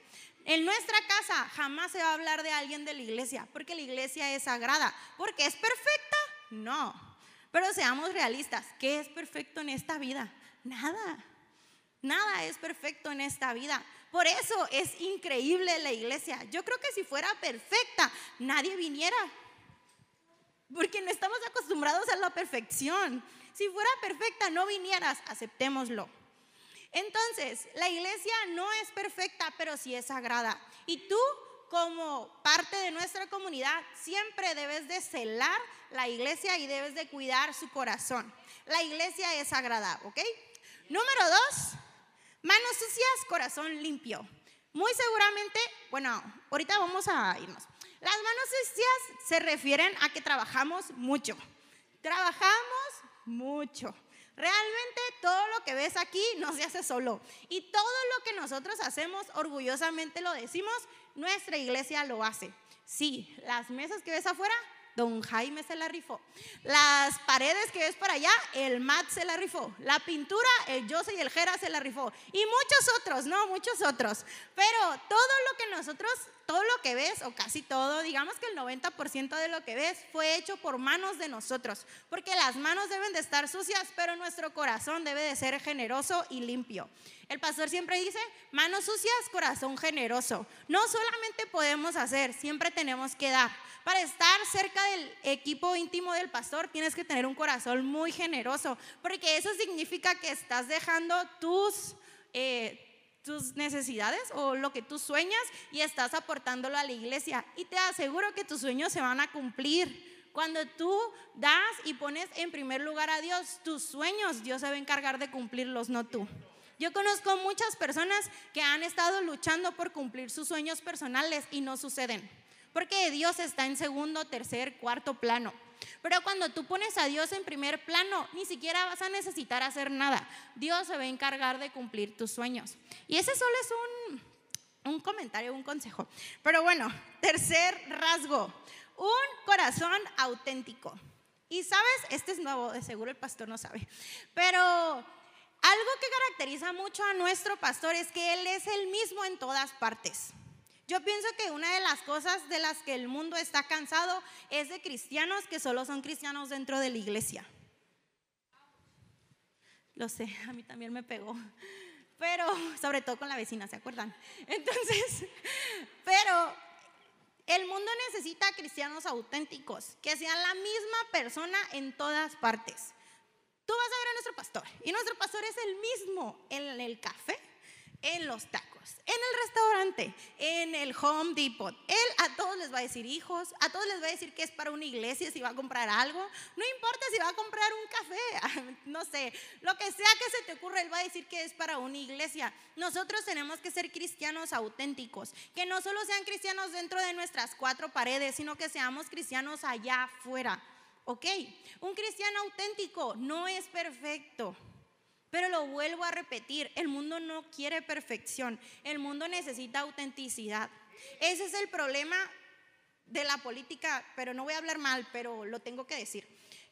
En nuestra casa jamás se va a hablar de alguien de la iglesia, porque la iglesia es sagrada. ¿Porque es perfecta? No. Pero seamos realistas, ¿qué es perfecto en esta vida? Nada. Nada es perfecto en esta vida. Por eso es increíble la iglesia. Yo creo que si fuera perfecta, nadie viniera. Porque no estamos acostumbrados a la perfección. Si fuera perfecta, no vinieras, aceptémoslo. Entonces, la iglesia no es perfecta, pero sí es sagrada. Y tú, como parte de nuestra comunidad, siempre debes de celar la iglesia y debes de cuidar su corazón. La iglesia es sagrada, ¿ok? Número dos, Manos sucias, corazón limpio. Muy seguramente, bueno, ahorita vamos a irnos. Las manos sucias se refieren a que trabajamos mucho. Trabajamos mucho. Realmente todo lo que ves aquí no se hace solo. Y todo lo que nosotros hacemos, orgullosamente lo decimos, nuestra iglesia lo hace. Sí, las mesas que ves afuera Don Jaime se la rifó. Las paredes que ves por allá, el Matt se la rifó. La pintura, el Jose y el Jera se la rifó. Y muchos otros, ¿no? Muchos otros. Pero todo lo que nosotros, todo lo que ves, o casi todo, digamos que el 90% de lo que ves fue hecho por manos de nosotros. Porque las manos deben de estar sucias, pero nuestro corazón debe de ser generoso y limpio. El pastor siempre dice, manos sucias, corazón generoso. No solamente podemos hacer, siempre tenemos que dar. Para estar cerca del equipo íntimo del pastor tienes que tener un corazón muy generoso, porque eso significa que estás dejando tus... Eh, tus necesidades o lo que tú sueñas y estás aportándolo a la iglesia. Y te aseguro que tus sueños se van a cumplir. Cuando tú das y pones en primer lugar a Dios, tus sueños, Dios se va a encargar de cumplirlos, no tú. Yo conozco muchas personas que han estado luchando por cumplir sus sueños personales y no suceden. Porque Dios está en segundo, tercer, cuarto plano. Pero cuando tú pones a Dios en primer plano, ni siquiera vas a necesitar hacer nada. Dios se va a encargar de cumplir tus sueños. Y ese solo es un, un comentario, un consejo. Pero bueno, tercer rasgo, un corazón auténtico. Y sabes, este es nuevo, de seguro el pastor no sabe. Pero algo que caracteriza mucho a nuestro pastor es que Él es el mismo en todas partes. Yo pienso que una de las cosas de las que el mundo está cansado es de cristianos que solo son cristianos dentro de la iglesia. Lo sé, a mí también me pegó. pero sobre todo con la vecina, ¿se acuerdan? Entonces, pero el mundo necesita cristianos auténticos, que sean la misma persona en todas partes. Tú vas a ver a nuestro pastor y nuestro pastor es el mismo en el café, en los tacos, en el restaurante, en el Home Depot. Él a todos les va a decir hijos, a todos les va a decir que es para una iglesia si va a comprar algo. No importa si va a comprar un café, no sé, lo que sea que se te ocurra, él va a decir que es para una iglesia. Nosotros tenemos que ser cristianos auténticos, que no solo sean cristianos dentro de nuestras cuatro paredes, sino que seamos cristianos allá afuera. ¿Ok? Un cristiano auténtico no es perfecto. Pero lo vuelvo a repetir, el mundo no quiere perfección, el mundo necesita autenticidad. Ese es el problema de la política, pero no voy a hablar mal, pero lo tengo que decir.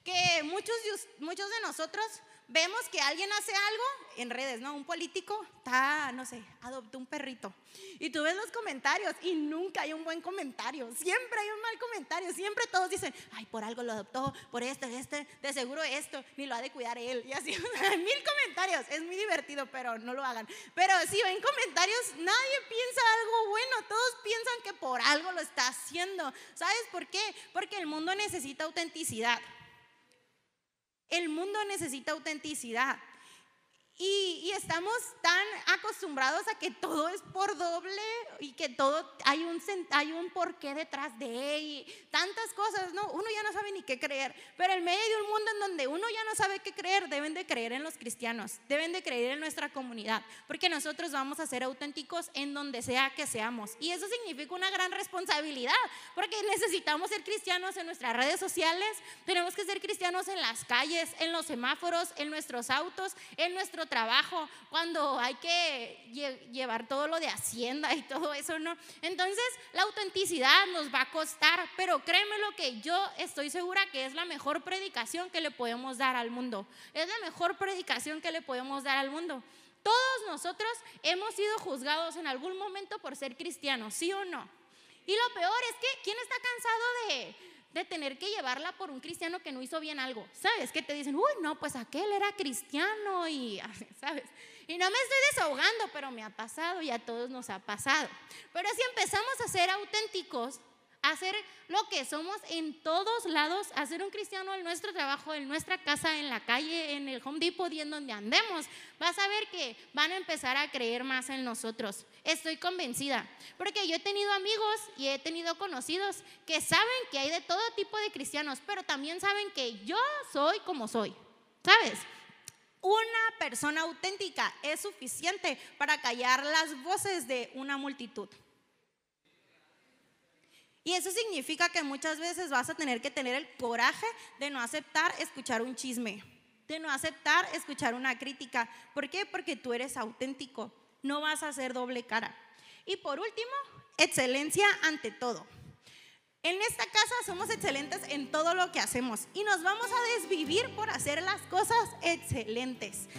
Que muchos de, muchos de nosotros vemos que alguien hace algo en redes, ¿no? Un político está, no sé, adoptó un perrito. Y tú ves los comentarios y nunca hay un buen comentario. Siempre hay un mal comentario. Siempre todos dicen, ay, por algo lo adoptó, por esto, este, de seguro esto, ni lo ha de cuidar él. Y así, mil comentarios. Es muy divertido, pero no lo hagan. Pero si ven comentarios, nadie piensa algo bueno. Todos piensan que por algo lo está haciendo. ¿Sabes por qué? Porque el mundo necesita autenticidad. El mundo necesita autenticidad. Y, estamos tan acostumbrados a que todo es por doble y que todo hay un, hay un porqué detrás de y tantas cosas, ¿no? Uno ya no sabe ni qué creer, pero en medio de un mundo en donde uno ya no sabe qué creer, deben de creer en los cristianos, deben de creer en nuestra comunidad, porque nosotros vamos a ser auténticos en donde sea que seamos. Y eso significa una gran responsabilidad, porque necesitamos ser cristianos en nuestras redes sociales, tenemos que ser cristianos en las calles, en los semáforos, en nuestros autos, en nuestro trabajo, cuando hay que llevar todo lo de Hacienda y todo eso, ¿no? Entonces, la autenticidad nos va a costar, pero créeme lo que yo estoy segura que es la mejor predicación que le podemos dar al mundo. Es la mejor predicación que le podemos dar al mundo. Todos nosotros hemos sido juzgados en algún momento por ser cristianos, ¿sí o no? Y lo peor es que, ¿quién está cansado de, de tener que llevarla por un cristiano que no hizo bien algo. ¿Sabes? Que te dicen, uy, no, pues aquel era cristiano y, ¿sabes? Y no me estoy desahogando, pero me ha pasado y a todos nos ha pasado. Pero si empezamos a ser auténticos, hacer lo que somos en todos lados, hacer un cristiano en nuestro trabajo, en nuestra casa, en la calle, en el Home Depot y en donde andemos, vas a ver que van a empezar a creer más en nosotros. Estoy convencida, porque yo he tenido amigos y he tenido conocidos que saben que hay de todo tipo de cristianos, pero también saben que yo soy como soy, ¿sabes? Una persona auténtica es suficiente para callar las voces de una multitud. Y eso significa que muchas veces vas a tener que tener el coraje de no aceptar escuchar un chisme, de no aceptar escuchar una crítica. ¿Por qué? Porque tú eres auténtico, no vas a hacer doble cara. Y por último, excelencia ante todo. En esta casa somos excelentes en todo lo que hacemos y nos vamos a desvivir por hacer las cosas excelentes.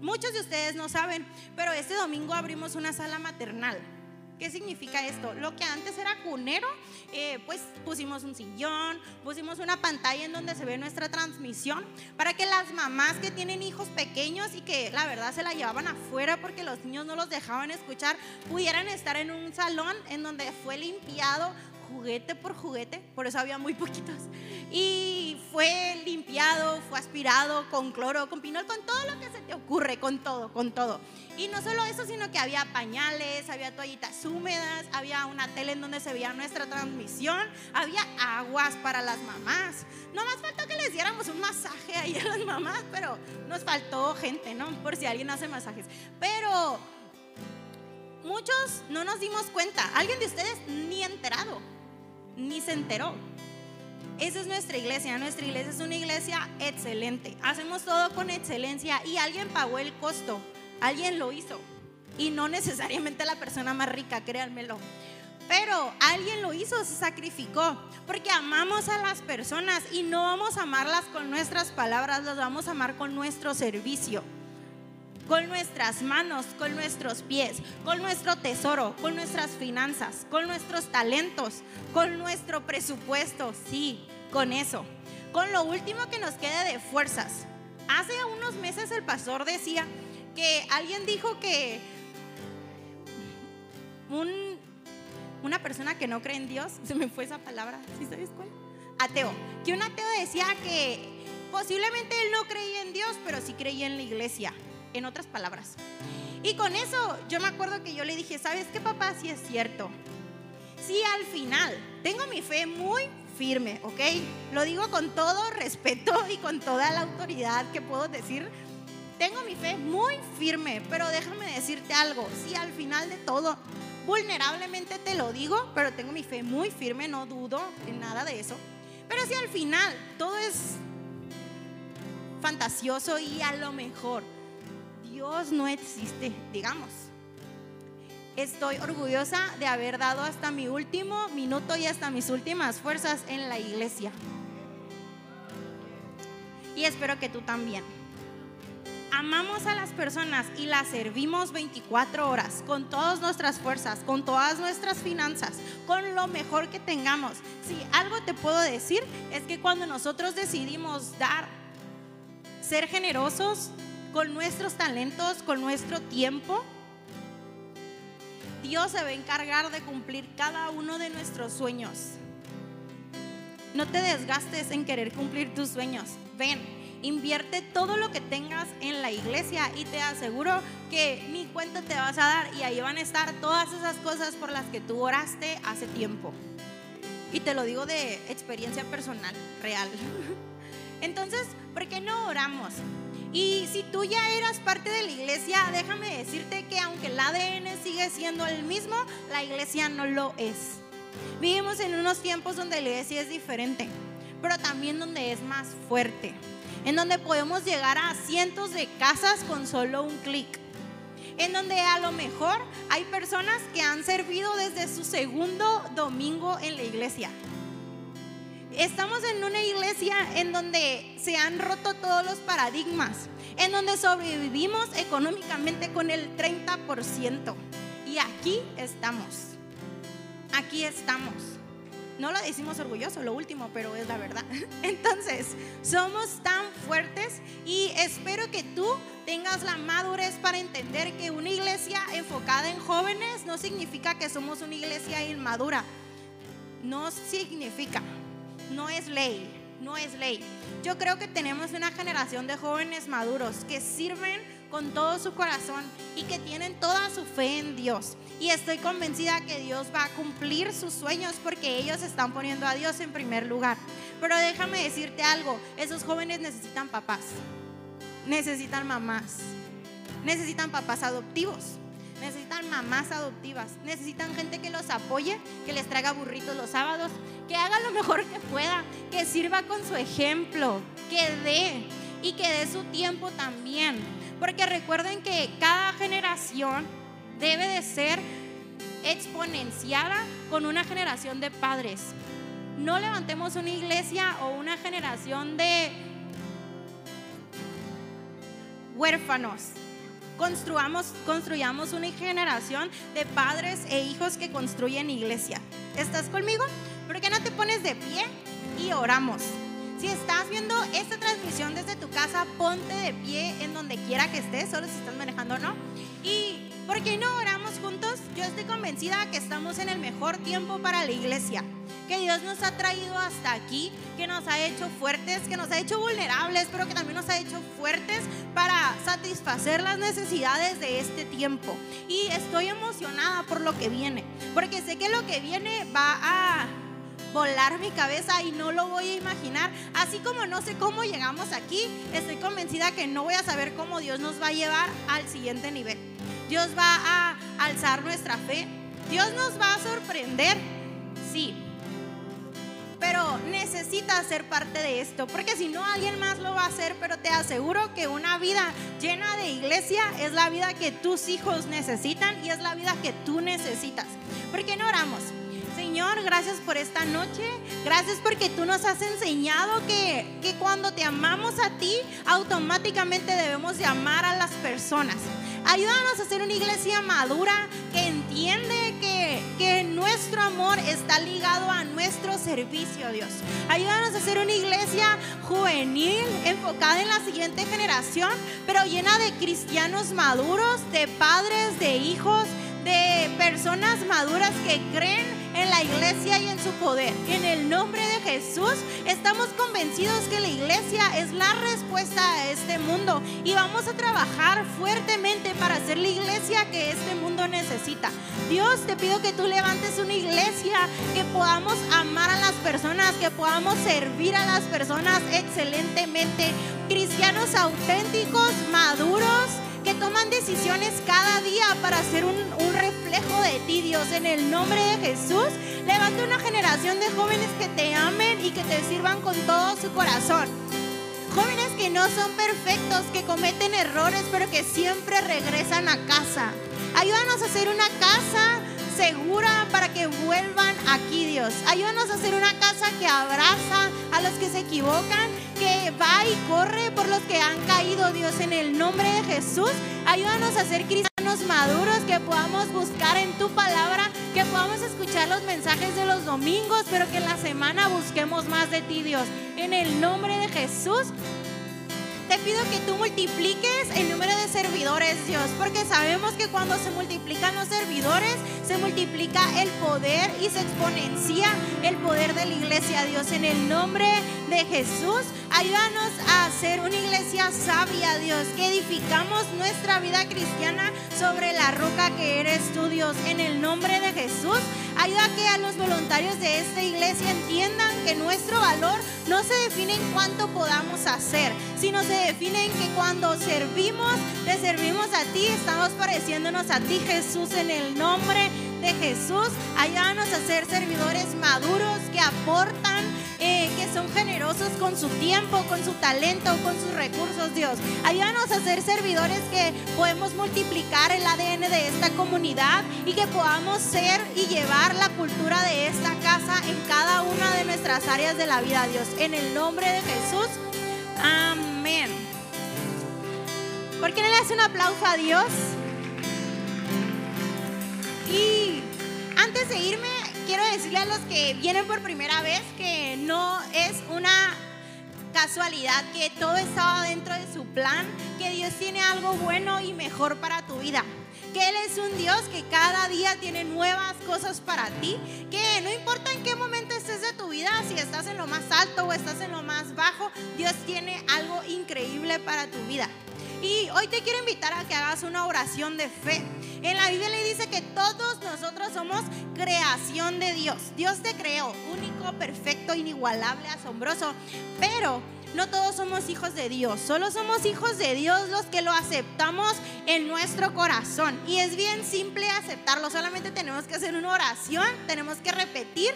Muchos de ustedes no saben, pero este domingo abrimos una sala maternal. ¿Qué significa esto? Lo que antes era cunero, eh, pues pusimos un sillón, pusimos una pantalla en donde se ve nuestra transmisión para que las mamás que tienen hijos pequeños y que la verdad se la llevaban afuera porque los niños no los dejaban escuchar, pudieran estar en un salón en donde fue limpiado juguete por juguete, por eso había muy poquitos. Y fue limpiado, fue aspirado con cloro, con pinol, con todo lo que se te ocurre, con todo, con todo. Y no solo eso, sino que había pañales, había toallitas húmedas, había una tele en donde se veía nuestra transmisión, había aguas para las mamás. No más faltó que les diéramos un masaje ahí a las mamás, pero nos faltó gente, ¿no? Por si alguien hace masajes. Pero muchos no nos dimos cuenta, alguien de ustedes ni enterado ni se enteró. Esa es nuestra iglesia. Nuestra iglesia es una iglesia excelente. Hacemos todo con excelencia y alguien pagó el costo. Alguien lo hizo. Y no necesariamente la persona más rica, créanmelo. Pero alguien lo hizo, se sacrificó. Porque amamos a las personas y no vamos a amarlas con nuestras palabras, las vamos a amar con nuestro servicio con nuestras manos, con nuestros pies, con nuestro tesoro, con nuestras finanzas, con nuestros talentos, con nuestro presupuesto, sí, con eso, con lo último que nos queda de fuerzas. Hace unos meses el pastor decía que alguien dijo que un, una persona que no cree en Dios, se me fue esa palabra, ¿sí sabes cuál? Ateo. Que un ateo decía que posiblemente él no creía en Dios, pero sí creía en la iglesia, en otras palabras. Y con eso yo me acuerdo que yo le dije, ¿sabes qué papá? Sí es cierto. Sí, al final tengo mi fe muy firme, ¿ok? Lo digo con todo respeto y con toda la autoridad que puedo decir. Tengo mi fe muy firme, pero déjame decirte algo. Sí, al final de todo, vulnerablemente te lo digo, pero tengo mi fe muy firme, no dudo en nada de eso. Pero si al final todo es fantasioso y a lo mejor Dios no existe, digamos. Estoy orgullosa de haber dado hasta mi último minuto y hasta mis últimas fuerzas en la iglesia. Y espero que tú también. Amamos a las personas y las servimos 24 horas con todas nuestras fuerzas, con todas nuestras finanzas, con lo mejor que tengamos. Si algo te puedo decir es que cuando nosotros decidimos dar, ser generosos con nuestros talentos, con nuestro tiempo, Dios se va a encargar de cumplir cada uno de nuestros sueños. No te desgastes en querer cumplir tus sueños. Ven, invierte todo lo que tengas en la iglesia y te aseguro que ni cuenta te vas a dar y ahí van a estar todas esas cosas por las que tú oraste hace tiempo. Y te lo digo de experiencia personal, real. Entonces, ¿por qué no oramos? Y si tú ya eras parte de la iglesia, déjame decirte que aunque el ADN sigue siendo el mismo, la iglesia no lo es. Vivimos en unos tiempos donde la iglesia es diferente, pero también donde es más fuerte, en donde podemos llegar a cientos de casas con solo un clic, en donde a lo mejor hay personas que han servido desde su segundo domingo en la iglesia Estamos en una iglesia en donde se han roto todos los paradigmas, en donde sobrevivimos económicamente con el 30%. Y aquí estamos. Aquí estamos. No lo decimos orgulloso, lo último, pero es la verdad. Entonces, somos tan fuertes y espero que tú tengas la madurez para entender que una iglesia enfocada en jóvenes no significa que somos una iglesia inmadura. No significa no es ley, no es ley. Yo creo que tenemos una generación de jóvenes maduros que sirven con todo su corazón y que tienen toda su fe en Dios. Y estoy convencida que Dios va a cumplir sus sueños porque ellos están poniendo a Dios en primer lugar. Pero déjame decirte algo, esos jóvenes necesitan papás, necesitan mamás, necesitan papás adoptivos necesitan mamás adoptivas, necesitan gente que los apoye, que les traiga burritos los sábados, que haga lo mejor que pueda, que sirva con su ejemplo, que dé y que dé su tiempo también. Porque recuerden que cada generación debe de ser exponenciada con una generación de padres. No levantemos una iglesia o una generación de huérfanos construamos, construyamos una generación de padres e hijos que construyen iglesia. ¿Estás conmigo? ¿Por qué no te pones de pie y oramos? Si estás viendo esta transmisión desde tu casa, ponte de pie en donde quiera que estés, solo si estás manejando o no. Y ¿por qué no oramos juntos? Yo estoy convencida que estamos en el mejor tiempo para la iglesia que Dios nos ha traído hasta aquí, que nos ha hecho fuertes, que nos ha hecho vulnerables, pero que también nos ha hecho fuertes para satisfacer las necesidades de este tiempo. Y estoy emocionada por lo que viene, porque sé que lo que viene va a volar mi cabeza y no lo voy a imaginar. Así como no sé cómo llegamos aquí, estoy convencida que no voy a saber cómo Dios nos va a llevar al siguiente nivel. Dios va a alzar nuestra fe. Dios nos va a sorprender. Sí, pero necesitas ser parte de esto, porque si no alguien más lo va a hacer, pero te aseguro que una vida llena de iglesia es la vida que tus hijos necesitan y es la vida que tú necesitas. ¿Por qué no oramos? Señor, gracias por esta noche. Gracias porque tú nos has enseñado que, que cuando te amamos a ti, automáticamente debemos de amar a las personas. Ayúdanos a ser una iglesia madura que entiende que, que nuestro amor está ligado a nuestro servicio, Dios. Ayúdanos a ser una iglesia juvenil, enfocada en la siguiente generación, pero llena de cristianos maduros, de padres, de hijos, de personas maduras que creen en la iglesia y en su poder. En el nombre de Jesús estamos convencidos que la iglesia es la respuesta a este mundo y vamos a trabajar fuertemente para ser la iglesia que este mundo necesita. Dios, te pido que tú levantes una iglesia, que podamos amar a las personas, que podamos servir a las personas excelentemente. Cristianos auténticos, maduros, que toman decisiones cada día para ser un, reflejo de ti, Dios. En el nombre de Jesús, levanta una generación de jóvenes que te amen y que te sirvan con todo su corazón. Jóvenes que no son perfectos, que cometen errores, pero que siempre regresan a casa. Ayúdanos a hacer una casa segura para que vuelvan aquí, Dios. Ayúdanos a hacer una casa que abraza a los que se equivocan, que va y corre por los que han caído, Dios, en el nombre de Jesús. Ayúdanos a ser cristianos maduros, que podamos buscar en tu palabra, que podamos escuchar los mensajes de los domingos, pero que en la semana busquemos más de ti, Dios. En el nombre de Jesús, te pido que tú multipliques el número de servidores, Dios, porque sabemos que cuando se multiplican los servidores, se multiplica el poder y se exponencia el poder de la iglesia, Dios. En el nombre de Jesús, ayúdanos a ser una iglesia sabia, Dios, que edificamos nuestra vida cristiana sobre la roca que eres tú, Dios. En el nombre de Jesús, ayuda a que a los voluntarios de esta iglesia entiendan que nuestro valor no se define en cuánto podamos hacer, sino se define en que cuando servimos, te servimos a ti, estamos pareciéndonos a ti, Jesús, en el nombre de Jesús. Ayúdanos a ser servidores maduros que aportan, eh, que son generosos con su tiempo, con su talento, con sus recursos, Dios. Ayúdanos a ser servidores que podemos multiplicar el ADN de esta comunidad y que podamos ser y llevar la cultura de esta casa en cada una de nuestras áreas de la vida, Dios. En el nombre de Jesús. Amén. ¿Por qué no le hace un aplauso a Dios? Y antes de irme, quiero decirle a los que vienen por primera vez que no es una casualidad, que todo estaba dentro de su plan, que Dios tiene algo bueno y mejor para tu vida. Que Él es un Dios que cada día tiene nuevas cosas para ti, que no importa en qué momento estés de tu vida, si estás en lo más alto o estás en lo más bajo, Dios tiene algo increíble para tu vida. Y hoy te quiero invitar a que hagas una oración de fe. En la Biblia le dice que todos nosotros somos creación de Dios. Dios te creó, único, perfecto, inigualable, asombroso. Pero no todos somos hijos de Dios, solo somos hijos de Dios los que lo aceptamos en nuestro corazón. Y es bien simple aceptarlo, solamente tenemos que hacer una oración, tenemos que repetir.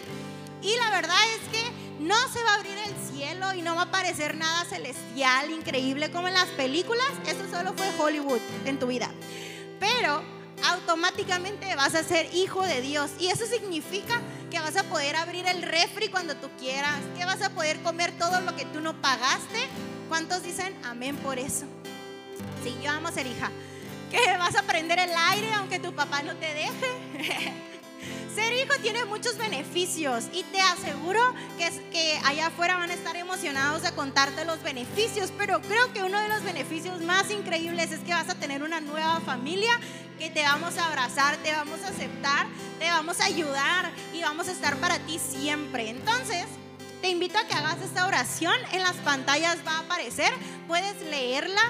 Y la verdad es que no se va a abrir el cielo y no va a aparecer nada celestial, increíble como en las películas. Eso solo fue Hollywood en tu vida. Pero automáticamente vas a ser hijo de Dios. Y eso significa que vas a poder abrir el refri cuando tú quieras, que vas a poder comer todo lo que tú no pagaste. ¿Cuántos dicen amén por eso? Sí, yo amo ser hija. Que vas a prender el aire aunque tu papá no te deje. Ser hijo tiene muchos beneficios y te aseguro que, que allá afuera van a estar emocionados de contarte los beneficios, pero creo que uno de los beneficios más increíbles es que vas a tener una nueva familia que te vamos a abrazar, te vamos a aceptar, te vamos a ayudar y vamos a estar para ti siempre. Entonces, te invito a que hagas esta oración, en las pantallas va a aparecer, puedes leerla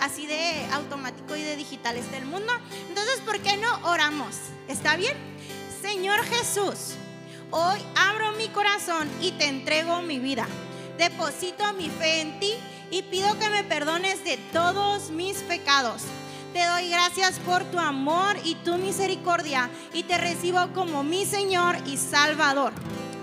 así de automático y de digital está mundo. Entonces, ¿por qué no oramos? ¿Está bien? Señor Jesús, hoy abro mi corazón y te entrego mi vida. Deposito mi fe en ti y pido que me perdones de todos mis pecados. Te doy gracias por tu amor y tu misericordia y te recibo como mi Señor y Salvador.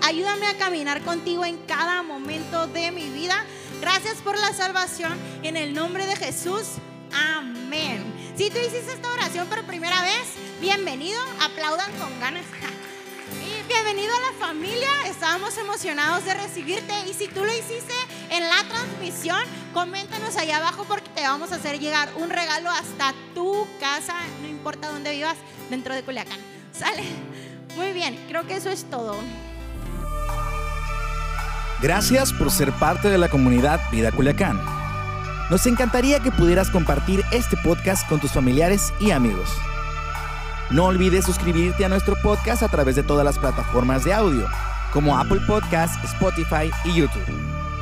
Ayúdame a caminar contigo en cada momento de mi vida. Gracias por la salvación. En el nombre de Jesús. Amén. Si tú hiciste esta oración por primera vez, bienvenido, aplaudan con ganas. Bienvenido a la familia, estábamos emocionados de recibirte y si tú lo hiciste en la transmisión, coméntanos allá abajo porque te vamos a hacer llegar un regalo hasta tu casa, no importa dónde vivas, dentro de Culiacán. ¿Sale? Muy bien, creo que eso es todo. Gracias por ser parte de la comunidad Vida Culiacán. Nos encantaría que pudieras compartir este podcast con tus familiares y amigos. No olvides suscribirte a nuestro podcast a través de todas las plataformas de audio, como Apple Podcast, Spotify y YouTube.